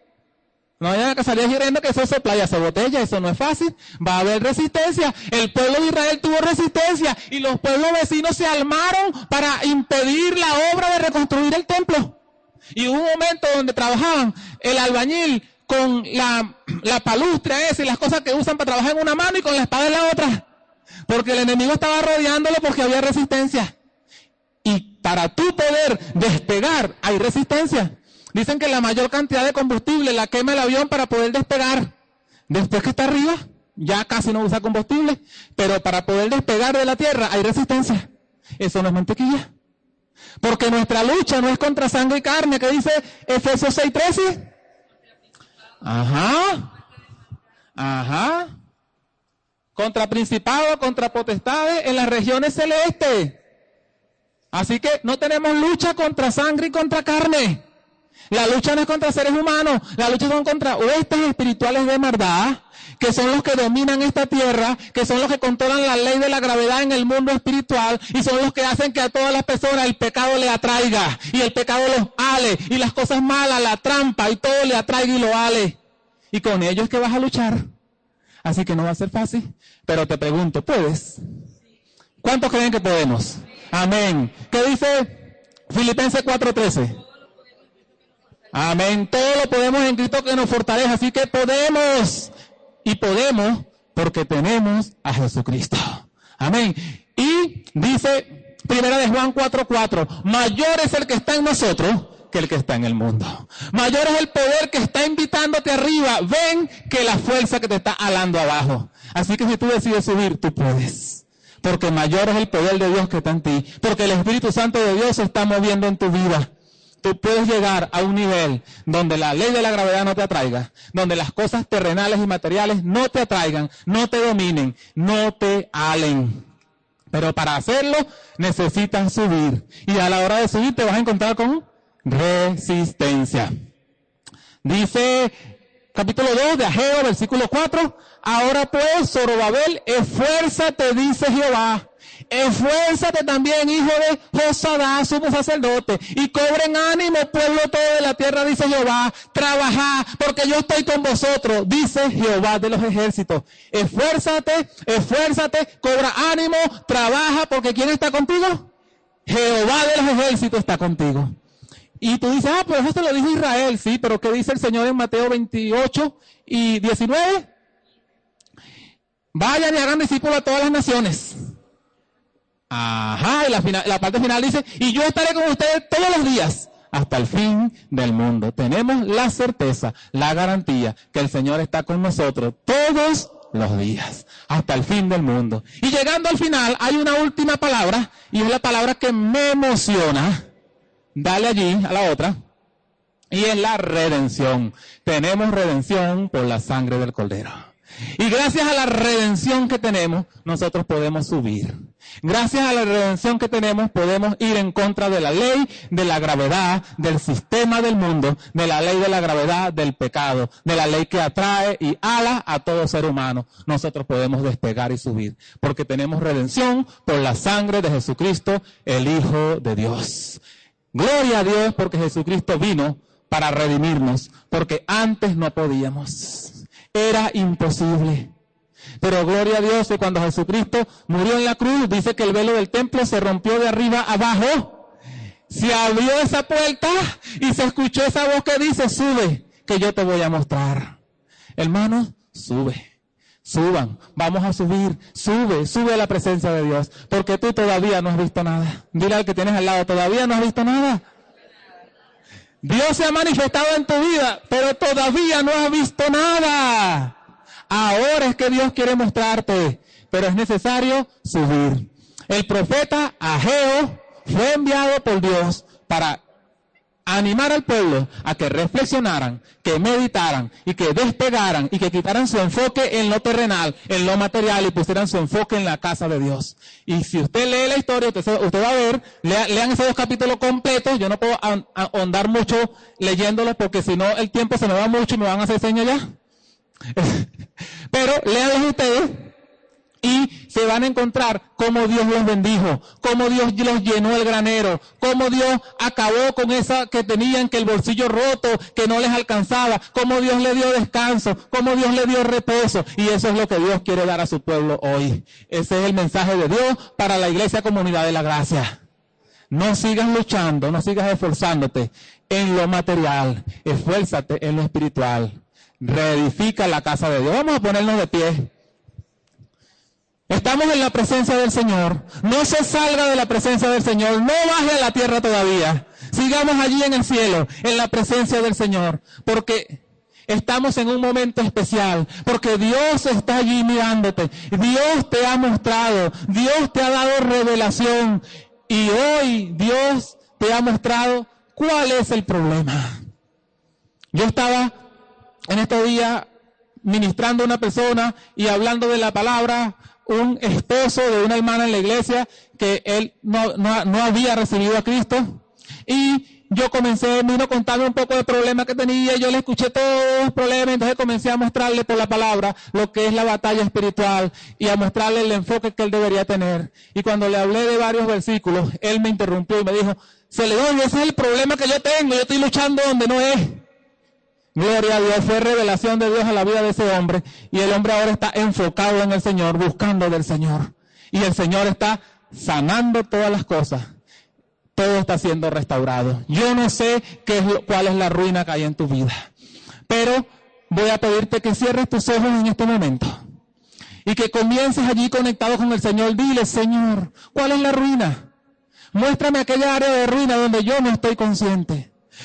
[SPEAKER 2] No vayan a salir creyendo que eso es playa, se botella, eso no es fácil. Va a haber resistencia. El pueblo de Israel tuvo resistencia y los pueblos vecinos se armaron para impedir la obra de reconstruir el templo. Y hubo un momento donde trabajaban el albañil con la, la palustre esa y las cosas que usan para trabajar en una mano y con la espada en la otra. Porque el enemigo estaba rodeándolo porque había resistencia. Y para tú poder despegar hay resistencia. Dicen que la mayor cantidad de combustible la quema el avión para poder despegar. Después que está arriba, ya casi no usa combustible, pero para poder despegar de la tierra hay resistencia. Eso no es mantequilla. Porque nuestra lucha no es contra sangre y carne, que dice Efesios 6:13. Ajá. Ajá. Contra principados, contra potestades en las regiones celestes. Así que no tenemos lucha contra sangre y contra carne. La lucha no es contra seres humanos, la lucha son contra huestes espirituales de maldad, que son los que dominan esta tierra, que son los que controlan la ley de la gravedad en el mundo espiritual y son los que hacen que a todas las personas el pecado le atraiga y el pecado los ale y las cosas malas, la trampa y todo le atraiga y lo ale. Y con ellos que vas a luchar. Así que no va a ser fácil. Pero te pregunto, ¿puedes? ¿Cuántos creen que podemos? Amén. ¿Qué dice Filipenses 4:13? Amén. Todo lo podemos en Cristo que nos fortalece. Así que podemos. Y podemos porque tenemos a Jesucristo. Amén. Y dice Primera de Juan 4:4, mayor es el que está en nosotros que el que está en el mundo. Mayor es el poder que está invitándote arriba. Ven que la fuerza que te está alando abajo. Así que si tú decides subir, tú puedes. Porque mayor es el poder de Dios que está en ti. Porque el Espíritu Santo de Dios se está moviendo en tu vida tú puedes llegar a un nivel donde la ley de la gravedad no te atraiga, donde las cosas terrenales y materiales no te atraigan, no te dominen, no te alen. Pero para hacerlo necesitas subir. Y a la hora de subir te vas a encontrar con resistencia. Dice capítulo 2 de Ageo, versículo 4. Ahora pues, Zorobabel, esfuérzate, dice Jehová, Esfuérzate también, hijo de Josadá, sumo sacerdote, y cobren ánimo, pueblo todo de la tierra, dice Jehová. Trabajad, porque yo estoy con vosotros, dice Jehová de los ejércitos. Esfuérzate, esfuérzate, cobra ánimo, trabaja, porque ¿quién está contigo? Jehová de los ejércitos está contigo. Y tú dices, ah, pues eso lo dijo Israel, sí, pero ¿qué dice el Señor en Mateo 28 y 19? Vayan y hagan discípulos a todas las naciones Ajá, y la, la parte final dice, y yo estaré con ustedes todos los días hasta el fin del mundo. Tenemos la certeza, la garantía que el Señor está con nosotros todos los días, hasta el fin del mundo. Y llegando al final, hay una última palabra, y es la palabra que me emociona. Dale allí a la otra. Y es la redención. Tenemos redención por la sangre del Cordero. Y gracias a la redención que tenemos, nosotros podemos subir. Gracias a la redención que tenemos, podemos ir en contra de la ley, de la gravedad, del sistema del mundo, de la ley de la gravedad, del pecado, de la ley que atrae y ala a todo ser humano. Nosotros podemos despegar y subir, porque tenemos redención por la sangre de Jesucristo, el Hijo de Dios. Gloria a Dios porque Jesucristo vino para redimirnos, porque antes no podíamos era imposible. Pero gloria a Dios que cuando Jesucristo murió en la cruz, dice que el velo del templo se rompió de arriba abajo. Se abrió esa puerta y se escuchó esa voz que dice, sube, que yo te voy a mostrar. Hermanos, sube. Suban, vamos a subir, sube, sube a la presencia de Dios, porque tú todavía no has visto nada. Dile al que tienes al lado, todavía no has visto nada. Dios se ha manifestado en tu vida, pero todavía no has visto nada. Ahora es que Dios quiere mostrarte, pero es necesario subir. El profeta Ageo fue enviado por Dios para animar al pueblo a que reflexionaran, que meditaran y que despegaran y que quitaran su enfoque en lo terrenal, en lo material y pusieran su enfoque en la casa de Dios. Y si usted lee la historia, usted, va a ver, lean esos dos capítulos completos, yo no puedo ahondar mucho leyéndolos porque si no el tiempo se me va mucho y me van a hacer señas ya. (laughs) Pero léanlos ustedes y se van a encontrar cómo Dios los bendijo, cómo Dios los llenó el granero, cómo Dios acabó con esa que tenían que el bolsillo roto, que no les alcanzaba, cómo Dios le dio descanso, cómo Dios le dio reposo. Y eso es lo que Dios quiere dar a su pueblo hoy. Ese es el mensaje de Dios para la iglesia comunidad de la gracia. No sigas luchando, no sigas esforzándote en lo material, esfuérzate en lo espiritual. Reedifica la casa de Dios. Vamos a ponernos de pie. Estamos en la presencia del Señor. No se salga de la presencia del Señor. No baje a la tierra todavía. Sigamos allí en el cielo, en la presencia del Señor. Porque estamos en un momento especial. Porque Dios está allí mirándote. Dios te ha mostrado. Dios te ha dado revelación. Y hoy Dios te ha mostrado cuál es el problema. Yo estaba en estos días ministrando a una persona y hablando de la palabra un esposo de una hermana en la iglesia que él no, no, no había recibido a Cristo y yo comencé, vino a contarme un poco de problemas que tenía, yo le escuché todos los problemas, entonces comencé a mostrarle por la palabra lo que es la batalla espiritual y a mostrarle el enfoque que él debería tener. Y cuando le hablé de varios versículos, él me interrumpió y me dijo, Celedonio, ese es el problema que yo tengo, yo estoy luchando donde no es. Gloria a Dios, fue revelación de Dios a la vida de ese hombre y el hombre ahora está enfocado en el Señor, buscando del Señor. Y el Señor está sanando todas las cosas todo está siendo restaurado. Yo no sé qué es cuál es la ruina que hay en tu vida, pero voy a pedirte que cierres tus ojos en este momento y que comiences allí conectado con el Señor. Dile, Señor, ¿cuál es la ruina? Muéstrame aquella área de ruina donde yo no estoy consciente.